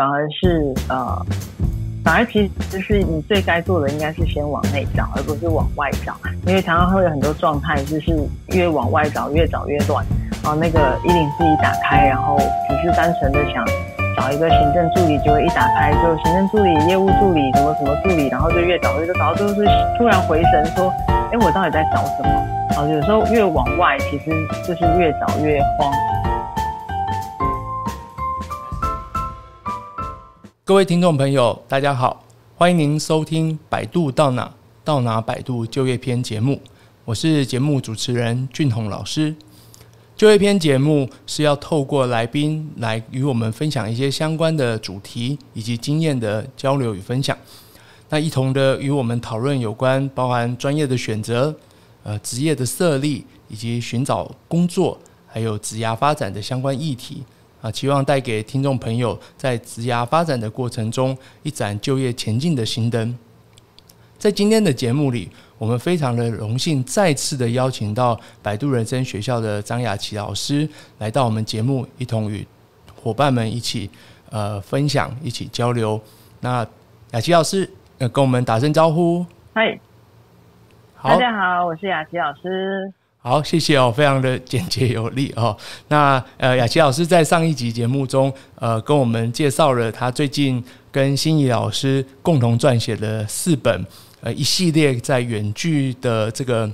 反而是呃，反而其实就是你最该做的应该是先往内找，而不是往外找，因为常常会有很多状态，就是越往外找越找越乱。啊，那个一零四一打开，然后只是单纯的想找一个行政助理，结果一打开就行政助理、业务助理、什么什么助理，然后就越找越找到最后是突然回神说，哎，我到底在找什么？啊，有时候越往外，其实就是越找越慌。各位听众朋友，大家好，欢迎您收听《百度到哪到哪百度就业篇》节目，我是节目主持人俊宏老师。就业篇节目是要透过来宾来与我们分享一些相关的主题以及经验的交流与分享，那一同的与我们讨论有关包含专业的选择、呃职业的设立以及寻找工作，还有职涯发展的相关议题。啊，期望带给听众朋友在职涯发展的过程中一盏就业前进的心灯。在今天的节目里，我们非常的荣幸，再次的邀请到百度人生学校的张雅琪老师来到我们节目，一同与伙伴们一起呃分享，一起交流。那雅琪老师呃跟我们打声招呼。嗨，好，大家好，我是雅琪老师。好，谢谢哦，非常的简洁有力哦。那呃，雅琪老师在上一集节目中呃跟我们介绍了他最近跟心怡老师共同撰写的四本。呃，一系列在远距的这个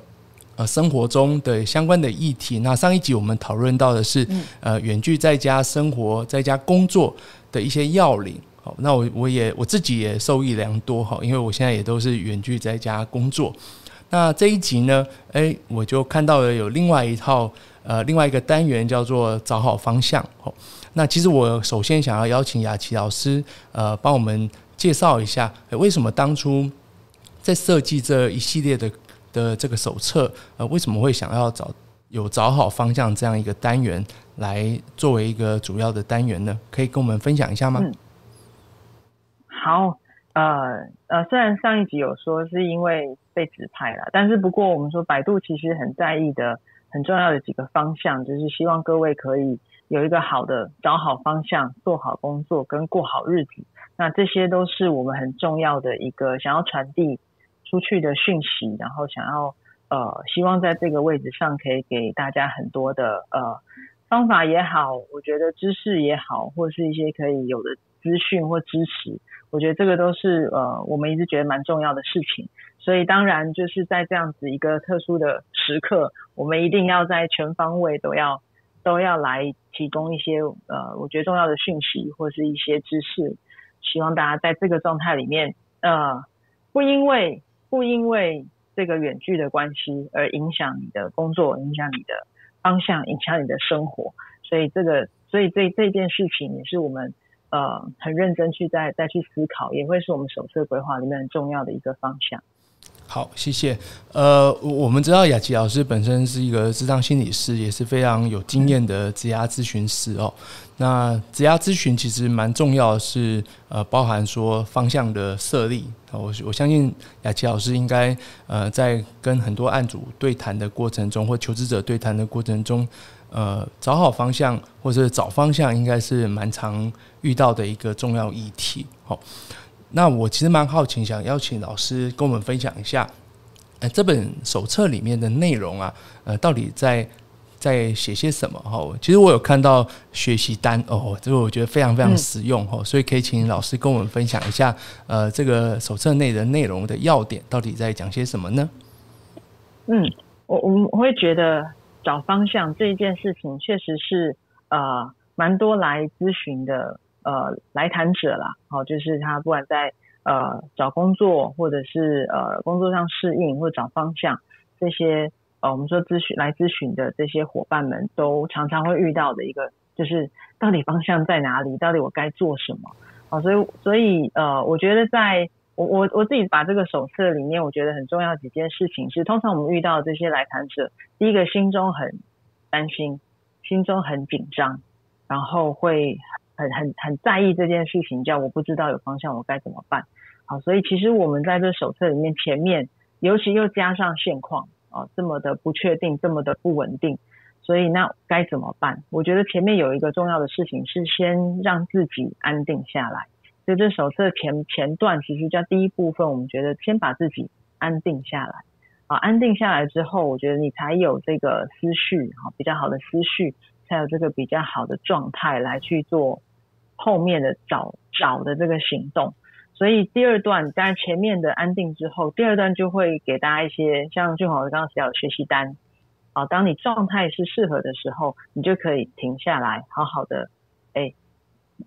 呃生活中的相关的议题。那上一集我们讨论到的是，呃，远距在家生活、在家工作的一些要领。好，那我我也我自己也受益良多哈，因为我现在也都是远距在家工作。那这一集呢，诶，我就看到了有另外一套呃另外一个单元叫做找好方向。哦，那其实我首先想要邀请雅琪老师呃帮我们介绍一下，为什么当初。在设计这一系列的的这个手册，呃，为什么会想要找有找好方向这样一个单元来作为一个主要的单元呢？可以跟我们分享一下吗？好，呃呃，虽然上一集有说是因为被指派了，但是不过我们说百度其实很在意的很重要的几个方向，就是希望各位可以有一个好的找好方向，做好工作跟过好日子。那这些都是我们很重要的一个想要传递。出去的讯息，然后想要呃，希望在这个位置上可以给大家很多的呃方法也好，我觉得知识也好，或是一些可以有的资讯或支持，我觉得这个都是呃我们一直觉得蛮重要的事情。所以当然就是在这样子一个特殊的时刻，我们一定要在全方位都要都要来提供一些呃我觉得重要的讯息或是一些知识，希望大家在这个状态里面呃不因为。不因为这个远距的关系而影响你的工作，影响你的方向，影响你的生活，所以这个，所以这这件事情也是我们呃很认真去再再去思考，也会是我们手册规划里面很重要的一个方向。好，谢谢。呃，我们知道雅琪老师本身是一个智商心理师，也是非常有经验的职涯咨询师哦。那职涯咨询其实蛮重要是，呃，包含说方向的设立。我我相信雅琪老师应该呃在跟很多案主对谈的过程中，或求职者对谈的过程中，呃，找好方向或者找方向，应该是蛮常遇到的一个重要议题。好。那我其实蛮好奇，想邀请老师跟我们分享一下，呃，这本手册里面的内容啊，呃，到底在在写些什么？哈，其实我有看到学习单哦，这个我觉得非常非常实用哈，所以可以请老师跟我们分享一下，呃，这个手册内的内容的要点到底在讲些什么呢？嗯，我我我会觉得找方向这一件事情，确实是呃蛮多来咨询的。呃，来谈者啦，好，就是他不管在呃找工作，或者是呃工作上适应，或找方向，这些呃我们说咨询来咨询的这些伙伴们，都常常会遇到的一个，就是到底方向在哪里？到底我该做什么？好，所以所以呃，我觉得在我我我自己把这个手册里面，我觉得很重要几件事情是，通常我们遇到的这些来谈者，第一个心中很担心，心中很紧张，然后会。很很很在意这件事情，叫我不知道有方向，我该怎么办？好，所以其实我们在这手册里面前面，尤其又加上现况啊，这么的不确定，这么的不稳定，所以那该怎么办？我觉得前面有一个重要的事情是先让自己安定下来。所以这手册前前段其实叫第一部分，我们觉得先把自己安定下来。啊，安定下来之后，我觉得你才有这个思绪，哈，比较好的思绪，才有这个比较好的状态来去做后面的找找的这个行动。所以第二段，当然前面的安定之后，第二段就会给大家一些像俊宏刚刚提到的学习单。好，当你状态是适合的时候，你就可以停下来，好好的，哎，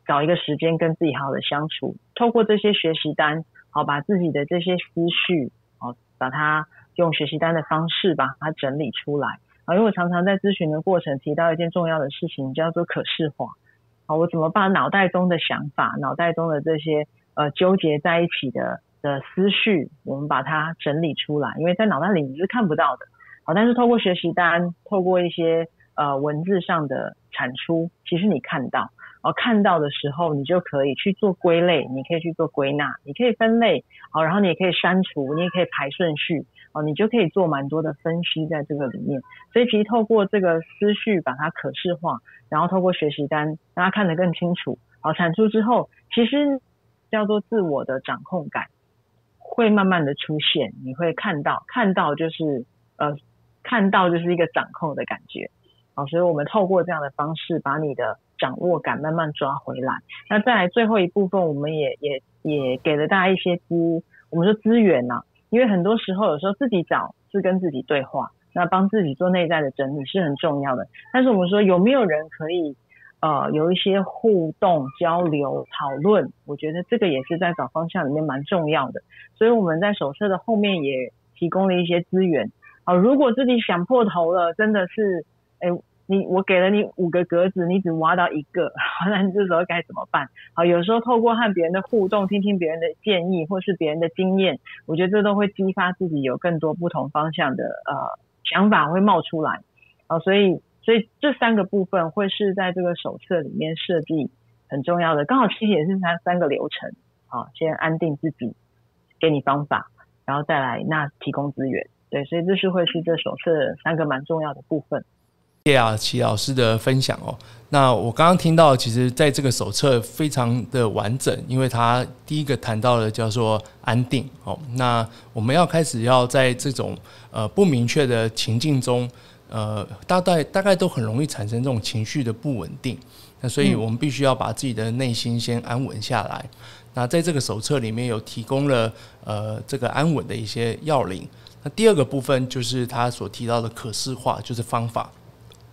找一个时间跟自己好好的相处。透过这些学习单，好，把自己的这些思绪，好，把它用学习单的方式把它整理出来。啊，因为我常常在咨询的过程提到一件重要的事情，叫做可视化。好，我怎么把脑袋中的想法、脑袋中的这些呃纠结在一起的的思绪，我们把它整理出来，因为在脑袋里你是看不到的。好但是透过学习单，透过一些呃文字上的产出，其实你看到，哦，看到的时候，你就可以去做归类，你可以去做归纳，你可以分类，好，然后你也可以删除，你也可以排顺序，哦，你就可以做蛮多的分析在这个里面。所以其实透过这个思绪把它可视化，然后透过学习单让它看得更清楚，好，产出之后，其实叫做自我的掌控感会慢慢的出现，你会看到，看到就是呃。看到就是一个掌控的感觉，好，所以我们透过这样的方式，把你的掌握感慢慢抓回来。那再来最后一部分，我们也也也给了大家一些资，我们说资源呐、啊，因为很多时候有时候自己找是跟自己对话，那帮自己做内在的整理是很重要的。但是我们说有没有人可以呃有一些互动交流讨论？我觉得这个也是在找方向里面蛮重要的。所以我们在手册的后面也提供了一些资源。好，如果自己想破头了，真的是，哎，你我给了你五个格子，你只挖到一个，那你这时候该怎么办？好，有时候透过和别人的互动，听听别人的建议，或是别人的经验，我觉得这都会激发自己有更多不同方向的呃想法会冒出来。好，所以所以这三个部分会是在这个手册里面设计很重要的，刚好其实也是三三个流程。好，先安定自己，给你方法，然后再来那提供资源。对，所以这是会是这手册三个蛮重要的部分。谢谢雅琪老师的分享哦。那我刚刚听到，其实在这个手册非常的完整，因为它第一个谈到的叫做安定哦。那我们要开始要在这种呃不明确的情境中，呃，大概大概都很容易产生这种情绪的不稳定。那所以我们必须要把自己的内心先安稳下来。嗯、那在这个手册里面有提供了呃这个安稳的一些要领。那第二个部分就是他所提到的可视化，就是方法。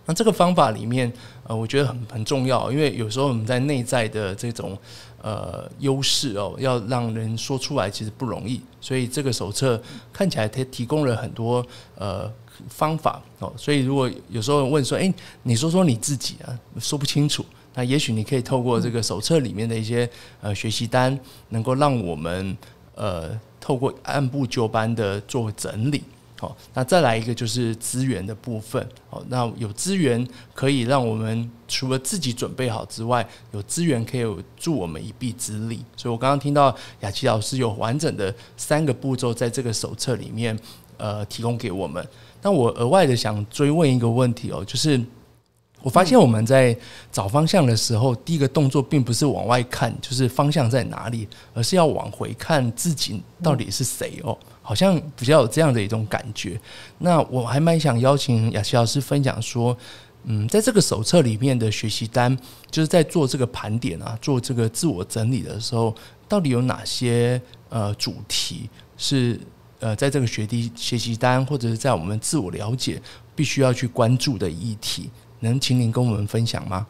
那这个方法里面，呃，我觉得很很重要，因为有时候我们在内在的这种呃优势哦，要让人说出来其实不容易。所以这个手册看起来它提供了很多呃方法哦。所以如果有时候问说，诶，你说说你自己啊，说不清楚，那也许你可以透过这个手册里面的一些呃学习单，能够让我们呃。透过按部就班的做整理，好，那再来一个就是资源的部分，好，那有资源可以让我们除了自己准备好之外，有资源可以助我们一臂之力。所以我刚刚听到雅琪老师有完整的三个步骤在这个手册里面，呃，提供给我们。那我额外的想追问一个问题哦，就是。我发现我们在找方向的时候，第一个动作并不是往外看，就是方向在哪里，而是要往回看自己到底是谁哦，好像比较有这样的一种感觉。那我还蛮想邀请雅琪老师分享说，嗯，在这个手册里面的学习单，就是在做这个盘点啊，做这个自我整理的时候，到底有哪些呃主题是呃在这个学习学习单或者是在我们自我了解必须要去关注的议题？能请您跟我们分享吗？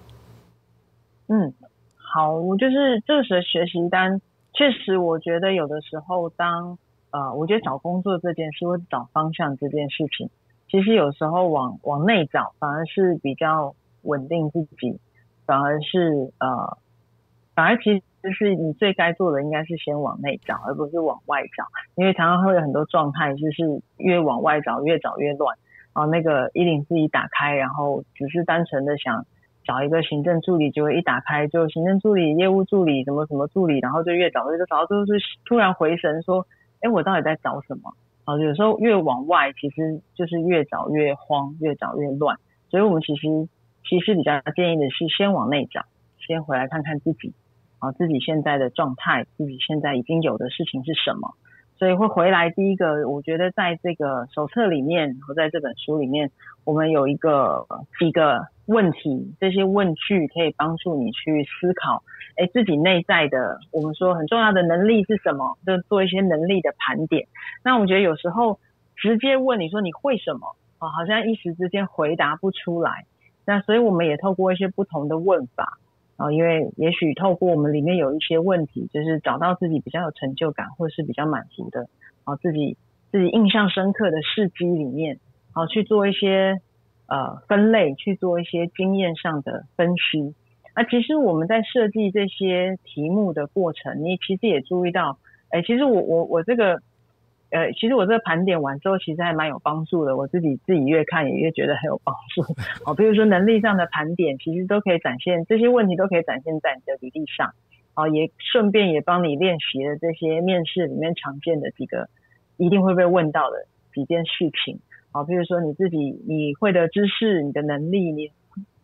嗯，好，我就是这个时候学习单，确实我觉得有的时候当呃，我觉得找工作这件事或者找方向这件事情，其实有时候往往内找反而是比较稳定自己，反而是呃，反而其实就是你最该做的应该是先往内找，而不是往外找，因为常常会有很多状态就是越往外找越找越乱。哦，那个一零四一打开，然后只是单纯的想找一个行政助理，结果一打开就行政助理、业务助理、什么什么助理，然后就越找越找到最后就突然回神说，哎，我到底在找什么？啊，有时候越往外，其实就是越找越慌，越找越乱。所以我们其实其实比较建议的是先往内找，先回来看看自己啊，自己现在的状态，自己现在已经有的事情是什么。所以会回来。第一个，我觉得在这个手册里面和在这本书里面，我们有一个几个问题，这些问句可以帮助你去思考，哎，自己内在的我们说很重要的能力是什么？就做一些能力的盘点。那我觉得有时候直接问你说你会什么啊，好像一时之间回答不出来。那所以我们也透过一些不同的问法。啊，因为也许透过我们里面有一些问题，就是找到自己比较有成就感或者是比较满足的，啊，自己自己印象深刻的事迹里面，啊，去做一些呃分类，去做一些经验上的分析。啊，其实我们在设计这些题目的过程，你其实也注意到，哎，其实我我我这个。呃，其实我这个盘点完之后，其实还蛮有帮助的。我自己自己越看也越觉得很有帮助。哦，比如说能力上的盘点，其实都可以展现这些问题，都可以展现在你的履历上。哦，也顺便也帮你练习了这些面试里面常见的几个一定会被问到的几件事情。哦，比如说你自己你会的知识、你的能力、你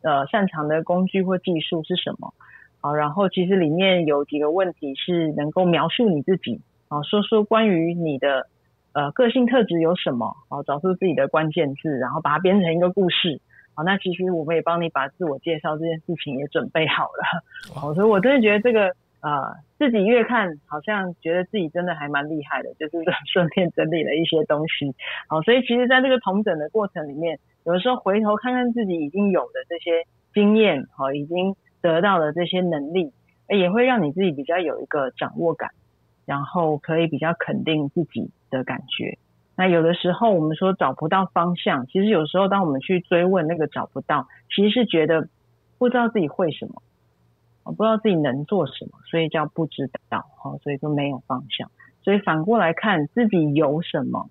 呃擅长的工具或技术是什么？好，然后其实里面有几个问题是能够描述你自己。啊，说说关于你的。呃，个性特质有什么？哦，找出自己的关键字，然后把它编成一个故事。好，那其实我们也帮你把自我介绍这件事情也准备好了。好，所以我真的觉得这个呃，自己越看，好像觉得自己真的还蛮厉害的，就是顺便整理了一些东西。好，所以其实在这个同整的过程里面，有的时候回头看看自己已经有的这些经验，好，已经得到的这些能力，也会让你自己比较有一个掌握感。然后可以比较肯定自己的感觉。那有的时候我们说找不到方向，其实有时候当我们去追问那个找不到，其实是觉得不知道自己会什么，不知道自己能做什么，所以叫不知道，所以就没有方向。所以反过来看自己有什么，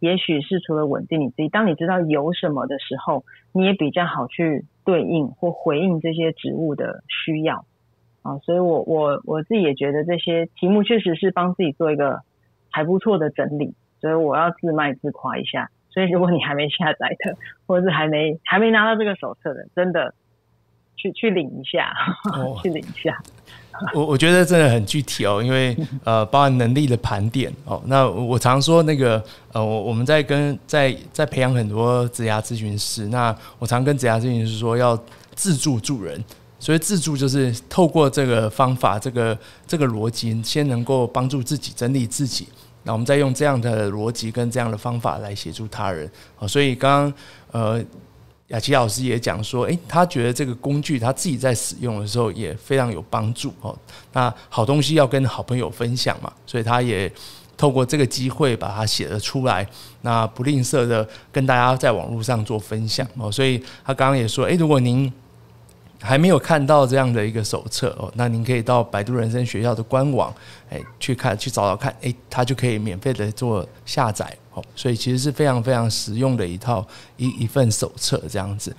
也许是除了稳定你自己，当你知道有什么的时候，你也比较好去对应或回应这些植物的需要。啊，所以我我我自己也觉得这些题目确实是帮自己做一个还不错的整理，所以我要自卖自夸一下。所以如果你还没下载的，或者是还没还没拿到这个手册的，真的去去领一下，哦、去领一下。我我觉得真的很具体哦，因为 呃，包含能力的盘点哦。那我常说那个呃，我我们在跟在在培养很多职涯咨询师，那我常跟职涯咨询师说要自助助人。所以自助就是透过这个方法，这个这个逻辑，先能够帮助自己整理自己，那我们再用这样的逻辑跟这样的方法来协助他人。好，所以刚刚呃雅琪老师也讲说，诶，他觉得这个工具他自己在使用的时候也非常有帮助哦。那好东西要跟好朋友分享嘛，所以他也透过这个机会把它写了出来，那不吝啬的跟大家在网络上做分享哦。所以他刚刚也说，诶，如果您还没有看到这样的一个手册哦，那您可以到百度人生学校的官网，哎，去看去找找看，哎，它就可以免费的做下载哦，所以其实是非常非常实用的一套一一份手册这样子。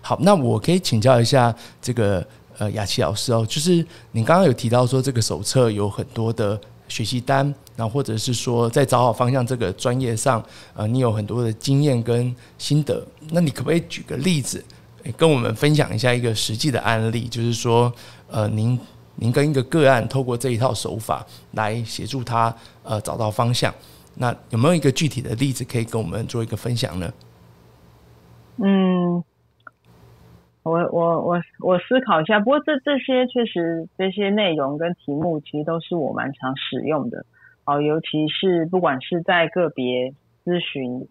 好，那我可以请教一下这个呃雅琪老师哦，就是您刚刚有提到说这个手册有很多的学习单，然后或者是说在找好方向这个专业上，呃，你有很多的经验跟心得，那你可不可以举个例子？跟我们分享一下一个实际的案例，就是说，呃，您您跟一个个案透过这一套手法来协助他呃找到方向，那有没有一个具体的例子可以跟我们做一个分享呢？嗯，我我我我思考一下，不过这这些确实这些内容跟题目其实都是我蛮常使用的，哦，尤其是不管是在个别咨询。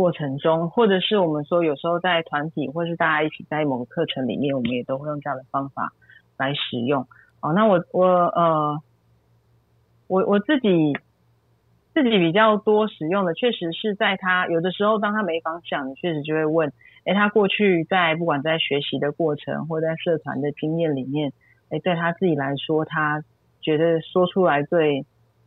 过程中，或者是我们说有时候在团体，或是大家一起在某个课程里面，我们也都会用这样的方法来使用。哦，那我我呃，我我自己自己比较多使用的，确实是在他有的时候，当他没方向，你确实就会问，诶，他过去在不管在学习的过程，或在社团的经验里面，诶，对他自己来说，他觉得说出来最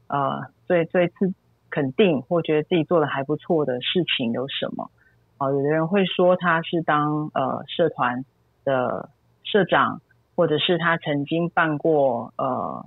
呃最最自。肯定或觉得自己做的还不错的事情有什么？哦，有的人会说他是当呃社团的社长，或者是他曾经办过呃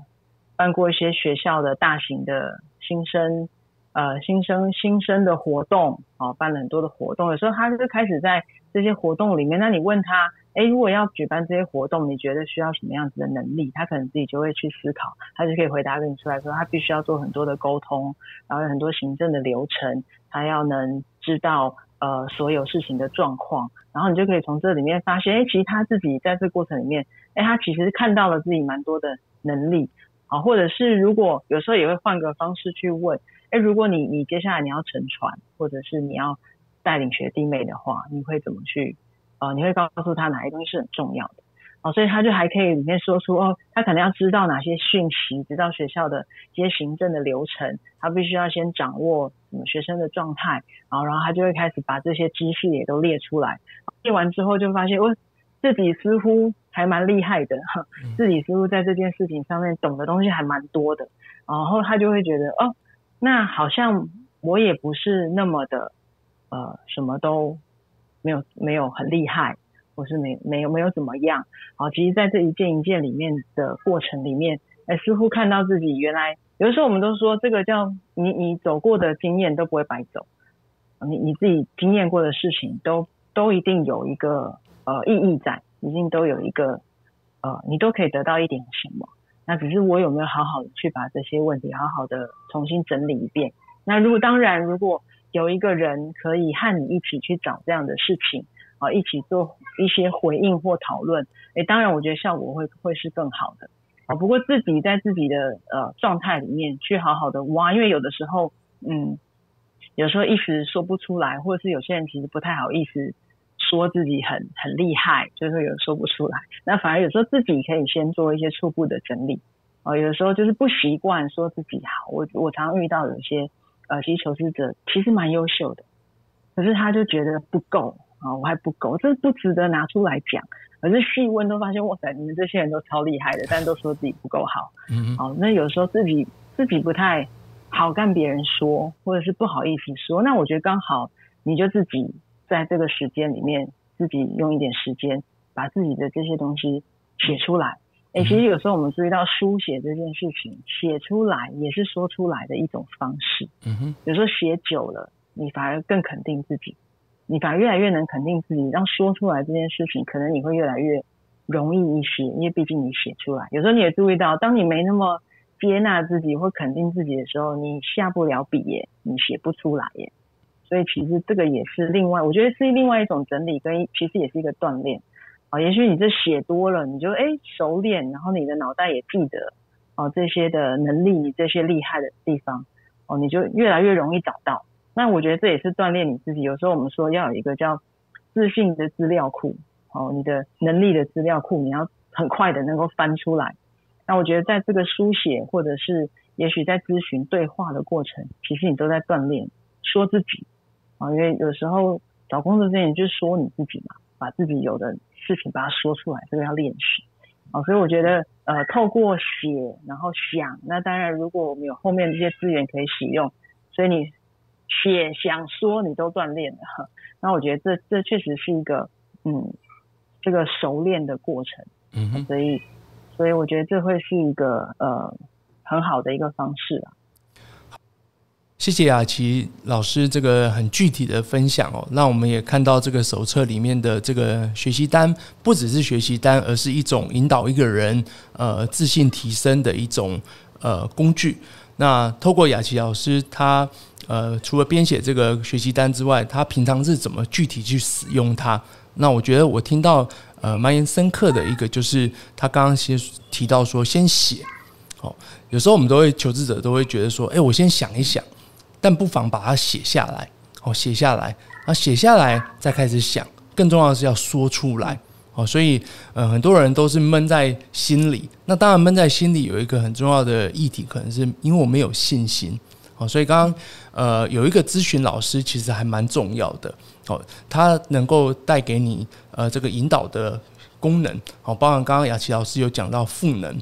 办过一些学校的大型的新生呃新生新生的活动，哦，办了很多的活动，有时候他就开始在这些活动里面，那你问他，哎，如果要举办这些活动，你觉得需要什么样子的能力？他可能自己就会去思考，他就可以回答跟你出来说，他必须要做很多的沟通，然后有很多行政的流程，他要能知道呃所有事情的状况，然后你就可以从这里面发现，哎，其实他自己在这过程里面，哎，他其实看到了自己蛮多的能力。啊，或者是如果有时候也会换个方式去问，哎，如果你你接下来你要乘船，或者是你要带领学弟妹的话，你会怎么去？呃，你会告诉他哪些东西是很重要的？哦，所以他就还可以里面说出哦，他可能要知道哪些讯息，知道学校的一些行政的流程，他必须要先掌握什么学生的状态，然后然后他就会开始把这些知识也都列出来，列完之后就发现，哦，自己似乎。还蛮厉害的，自己似乎在这件事情上面懂的东西还蛮多的，然后他就会觉得哦，那好像我也不是那么的呃，什么都没有没有很厉害，或是没没有没有怎么样，好，其实在这一件一件里面的过程里面，哎，似乎看到自己原来有的时候我们都说这个叫你你走过的经验都不会白走，你你自己经验过的事情都都一定有一个呃意义在。一定都有一个，呃，你都可以得到一点什么。那只是我有没有好好的去把这些问题好好的重新整理一遍？那如果当然，如果有一个人可以和你一起去找这样的事情，啊，一起做一些回应或讨论，诶，当然我觉得效果会会是更好的。啊，不过自己在自己的呃状态里面去好好的挖，因为有的时候，嗯，有时候一时说不出来，或者是有些人其实不太好意思。说自己很很厉害，就是有说不出来。那反而有时候自己可以先做一些初步的整理。啊，有的时候就是不习惯说自己好。我我常常遇到有些呃，其实求职者其实蛮优秀的，可是他就觉得不够啊，我还不够，这不值得拿出来讲。可是细问都发现，哇塞，你们这些人都超厉害的，但都说自己不够好。嗯，好，那有时候自己自己不太好跟别人说，或者是不好意思说。那我觉得刚好你就自己。在这个时间里面，自己用一点时间把自己的这些东西写出来。哎、欸，其实有时候我们注意到书写这件事情，写出来也是说出来的一种方式。嗯哼，有时候写久了，你反而更肯定自己，你反而越来越能肯定自己，让说出来这件事情，可能你会越来越容易一些，因为毕竟你写出来。有时候你也注意到，当你没那么接纳自己或肯定自己的时候，你下不了笔耶，你写不出来耶。所以其实这个也是另外，我觉得是另外一种整理，跟其实也是一个锻炼也许你这写多了，你就哎熟练，然后你的脑袋也记得哦这些的能力，你这些厉害的地方哦，你就越来越容易找到。那我觉得这也是锻炼你自己。有时候我们说要有一个叫自信的资料库哦，你的能力的资料库，你要很快的能够翻出来。那我觉得在这个书写或者是也许在咨询对话的过程，其实你都在锻炼说自己。啊，因为有时候找工作之前就说你自己嘛，把自己有的事情把它说出来，这个要练习。哦，所以我觉得呃，透过写然后想，那当然如果我们有后面这些资源可以使用，所以你写想说你都锻炼了。那我觉得这这确实是一个嗯，这个熟练的过程。嗯哼，所以所以我觉得这会是一个呃很好的一个方式啊。谢谢雅琪老师这个很具体的分享哦，那我们也看到这个手册里面的这个学习单，不只是学习单，而是一种引导一个人呃自信提升的一种呃工具。那透过雅琪老师，他呃除了编写这个学习单之外，他平常是怎么具体去使用它？那我觉得我听到呃蛮深刻的一个就是他刚刚先提到说先写，哦，有时候我们都会求职者都会觉得说，哎，我先想一想。但不妨把它写下来，哦，写下来，啊，写下来再开始想。更重要的是要说出来，哦，所以，呃，很多人都是闷在心里。那当然，闷在心里有一个很重要的议题，可能是因为我没有信心，哦，所以刚刚，呃，有一个咨询老师其实还蛮重要的，哦，他能够带给你，呃，这个引导的功能，哦，包含刚刚雅琪老师有讲到赋能。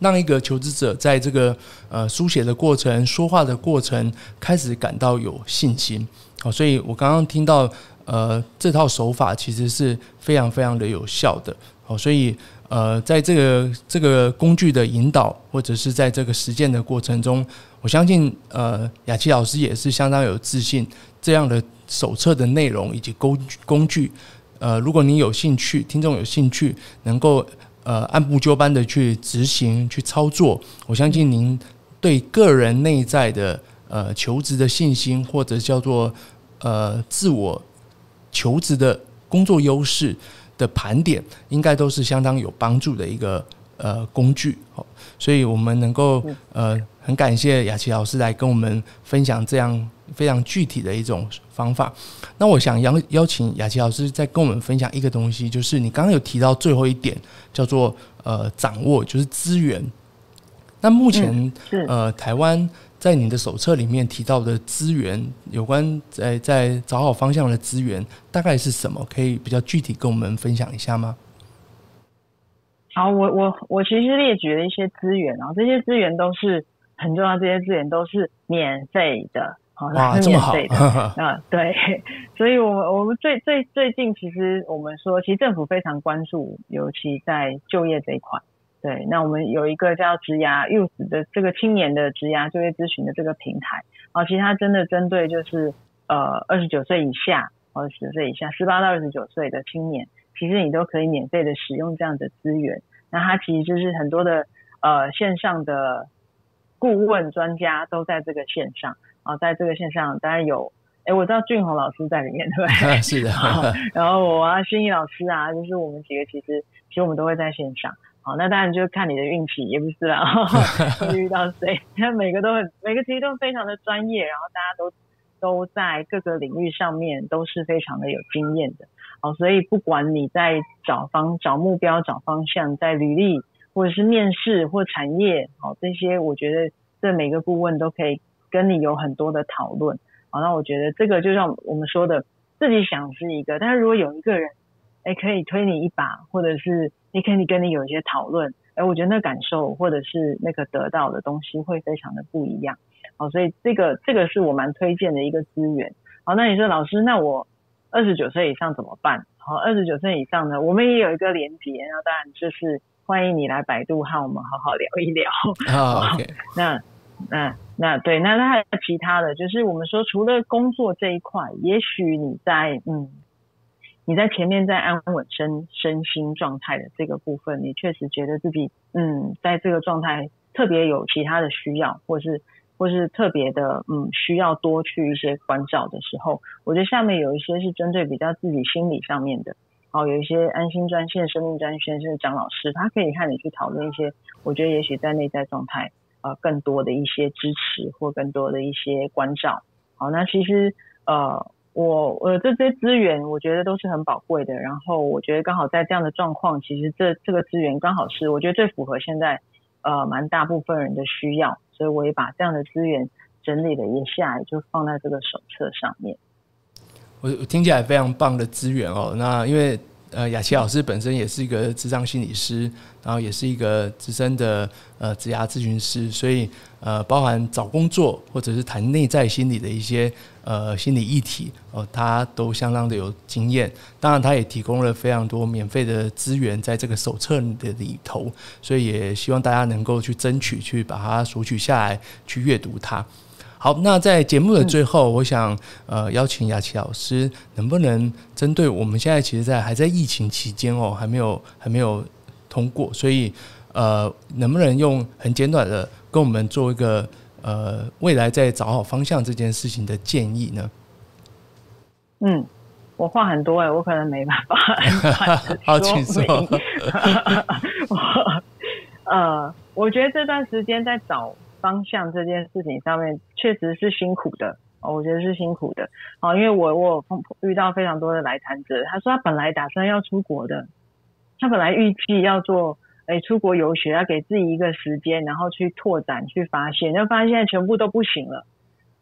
让一个求职者在这个呃书写的过程、说话的过程开始感到有信心，好，所以我刚刚听到呃这套手法其实是非常非常的有效的，哦，所以呃，在这个这个工具的引导，或者是在这个实践的过程中，我相信呃，雅琪老师也是相当有自信，这样的手册的内容以及工工具，呃，如果你有兴趣，听众有兴趣，能够呃按部就班的去执行去操作，我相信您对个人内在的呃求职的信心，或者叫做呃自我求职的工作优势。的盘点应该都是相当有帮助的一个呃工具，好，所以我们能够呃很感谢雅琪老师来跟我们分享这样非常具体的一种方法。那我想邀邀请雅琪老师再跟我们分享一个东西，就是你刚刚有提到最后一点叫做呃掌握，就是资源。那目前呃台湾。在你的手册里面提到的资源，有关在在找好方向的资源，大概是什么？可以比较具体跟我们分享一下吗？好，我我我其实列举了一些资源，然后这些资源都是很重要，这些资源都是免费的，好，哇，是免费的，这么好 啊，对，所以我们我们最最最近，其实我们说，其实政府非常关注，尤其在就业这一块。对，那我们有一个叫职涯 Youth 的这个青年的职涯就业咨询的这个平台，啊，其实它真的针对就是呃二十九岁以下，或者十岁以下，十八到二十九岁的青年，其实你都可以免费的使用这样的资源。那它其实就是很多的呃线上的顾问专家都在这个线上，啊，在这个线上当然有，哎，我知道俊宏老师在里面，对不对？是的。然后我啊，心怡老师啊，就是我们几个其实其实我们都会在线上。好，那当然就看你的运气，也不是啦，会遇到谁？那每个都很，每个其实都非常的专业，然后大家都都在各个领域上面都是非常的有经验的。好，所以不管你在找方、找目标、找方向，在履历或者是面试或产业，好，这些我觉得这每个顾问都可以跟你有很多的讨论。好，那我觉得这个就像我们说的，自己想是一个，但是如果有一个人，哎，可以推你一把，或者是。你可以跟你有一些讨论，哎，我觉得那感受或者是那个得到的东西会非常的不一样，好，所以这个这个是我蛮推荐的一个资源。好，那你说老师，那我二十九岁以上怎么办？好，二十九岁以上呢，我们也有一个连结，那当然就是欢迎你来百度和我们好好聊一聊。Oh, okay. 那那那对，那他还有其他的就是我们说除了工作这一块，也许你在嗯。你在前面在安稳身身心状态的这个部分，你确实觉得自己嗯，在这个状态特别有其他的需要，或是或是特别的嗯，需要多去一些关照的时候，我觉得下面有一些是针对比较自己心理上面的，哦，有一些安心专线、生命专线是张老师，他可以和你去讨论一些，我觉得也许在内在状态呃更多的一些支持或更多的一些关照。好，那其实呃。我我这些资源，我觉得都是很宝贵的。然后我觉得刚好在这样的状况，其实这这个资源刚好是我觉得最符合现在呃蛮大部分人的需要，所以我也把这样的资源整理了一下，就放在这个手册上面。我我听起来非常棒的资源哦。那因为。呃，雅琪老师本身也是一个智商心理师，然后也是一个资深的呃职涯咨询师，所以呃，包含找工作或者是谈内在心理的一些呃心理议题哦，他都相当的有经验。当然，他也提供了非常多免费的资源在这个手册的里头，所以也希望大家能够去争取，去把它索取下来，去阅读它。好，那在节目的最后，我想呃邀请雅琪老师，能不能针对我们现在其实在还在疫情期间哦，还没有还没有通过，所以呃能不能用很简短的跟我们做一个呃未来在找好方向这件事情的建议呢？嗯，我话很多哎，我可能没办法。好，请说。我呃，我觉得这段时间在找。方向这件事情上面确实是辛苦的，我觉得是辛苦的。哦，因为我我遇到非常多的来谈者，他说他本来打算要出国的，他本来预计要做诶出国游学，要给自己一个时间，然后去拓展、去发现，就发现现在全部都不行了。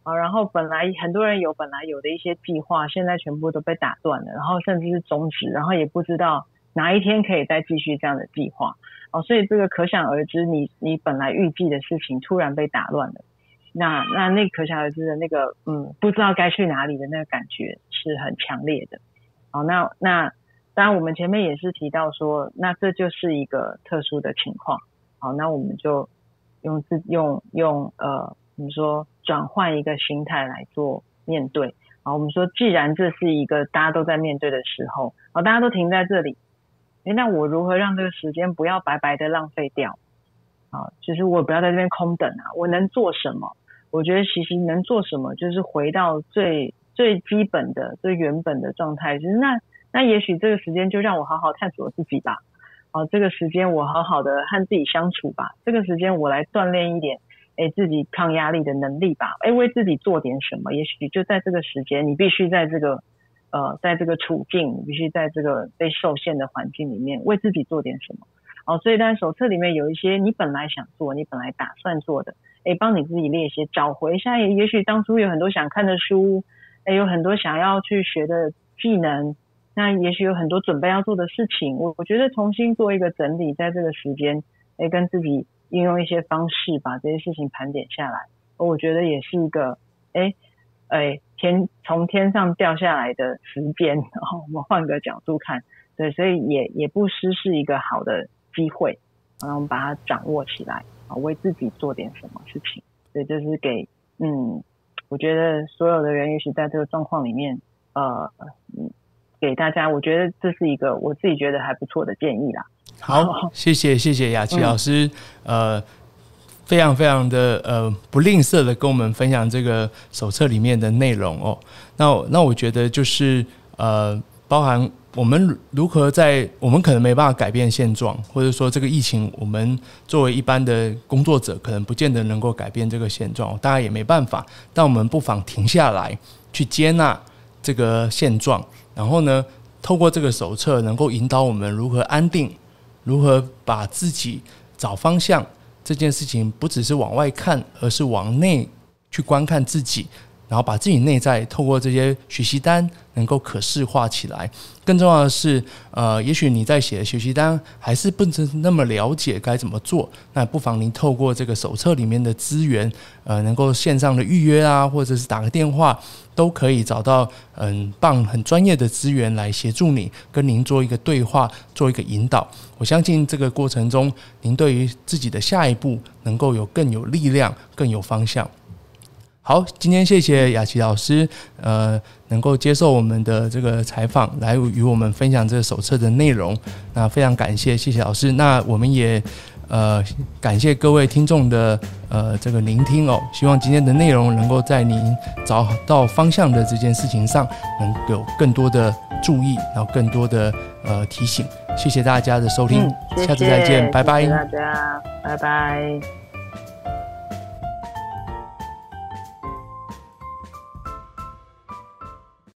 啊，然后本来很多人有本来有的一些计划，现在全部都被打断了，然后甚至是终止，然后也不知道哪一天可以再继续这样的计划。哦，所以这个可想而知你，你你本来预计的事情突然被打乱了，那那那可想而知的那个嗯，不知道该去哪里的那个感觉是很强烈的。好，那那当然我们前面也是提到说，那这就是一个特殊的情况。好，那我们就用自用用呃，我们说转换一个心态来做面对。好，我们说既然这是一个大家都在面对的时候，好，大家都停在这里，诶，那我如何让这个时间不要白白的浪费掉？啊，就是我不要在这边空等啊，我能做什么？我觉得其实能做什么，就是回到最最基本的、最原本的状态。就是那那也许这个时间就让我好好探索自己吧。啊，这个时间我好好的和自己相处吧。这个时间我来锻炼一点，哎，自己抗压力的能力吧。哎，为自己做点什么。也许就在这个时间，你必须在这个呃，在这个处境，必须在这个被受限的环境里面，为自己做点什么。哦，所以当然手册里面有一些你本来想做、你本来打算做的，诶，帮你自己列一些，找回一下。也也许当初有很多想看的书，诶，有很多想要去学的技能，那也许有很多准备要做的事情。我我觉得重新做一个整理，在这个时间，诶，跟自己运用一些方式把这些事情盘点下来，我觉得也是一个，诶，诶，天从天上掉下来的时间。然 后我们换个角度看，对，所以也也不失是一个好的。机会，然后我们把它掌握起来啊，为自己做点什么事情。所以就是给，嗯，我觉得所有的人也许在这个状况里面，呃，嗯，给大家，我觉得这是一个我自己觉得还不错的建议啦。好，谢谢谢谢雅琪老师，嗯、呃，非常非常的呃不吝啬的跟我们分享这个手册里面的内容哦。那那我觉得就是呃包含。我们如何在我们可能没办法改变现状，或者说这个疫情，我们作为一般的工作者，可能不见得能够改变这个现状，大家也没办法。但我们不妨停下来，去接纳这个现状，然后呢，透过这个手册，能够引导我们如何安定，如何把自己找方向。这件事情不只是往外看，而是往内去观看自己。然后把自己内在透过这些学习单能够可视化起来。更重要的是，呃，也许你在写的学习单还是不是那么了解该怎么做，那不妨您透过这个手册里面的资源，呃，能够线上的预约啊，或者是打个电话，都可以找到很棒、很专业的资源来协助你，跟您做一个对话，做一个引导。我相信这个过程中，您对于自己的下一步能够有更有力量、更有方向。好，今天谢谢雅琪老师，呃，能够接受我们的这个采访，来与我们分享这个手册的内容。那非常感谢，谢谢老师。那我们也呃感谢各位听众的呃这个聆听哦。希望今天的内容能够在您找到方向的这件事情上，能有更多的注意，然后更多的呃提醒。谢谢大家的收听，嗯、谢谢，下次再见，拜拜。谢谢大家，拜拜。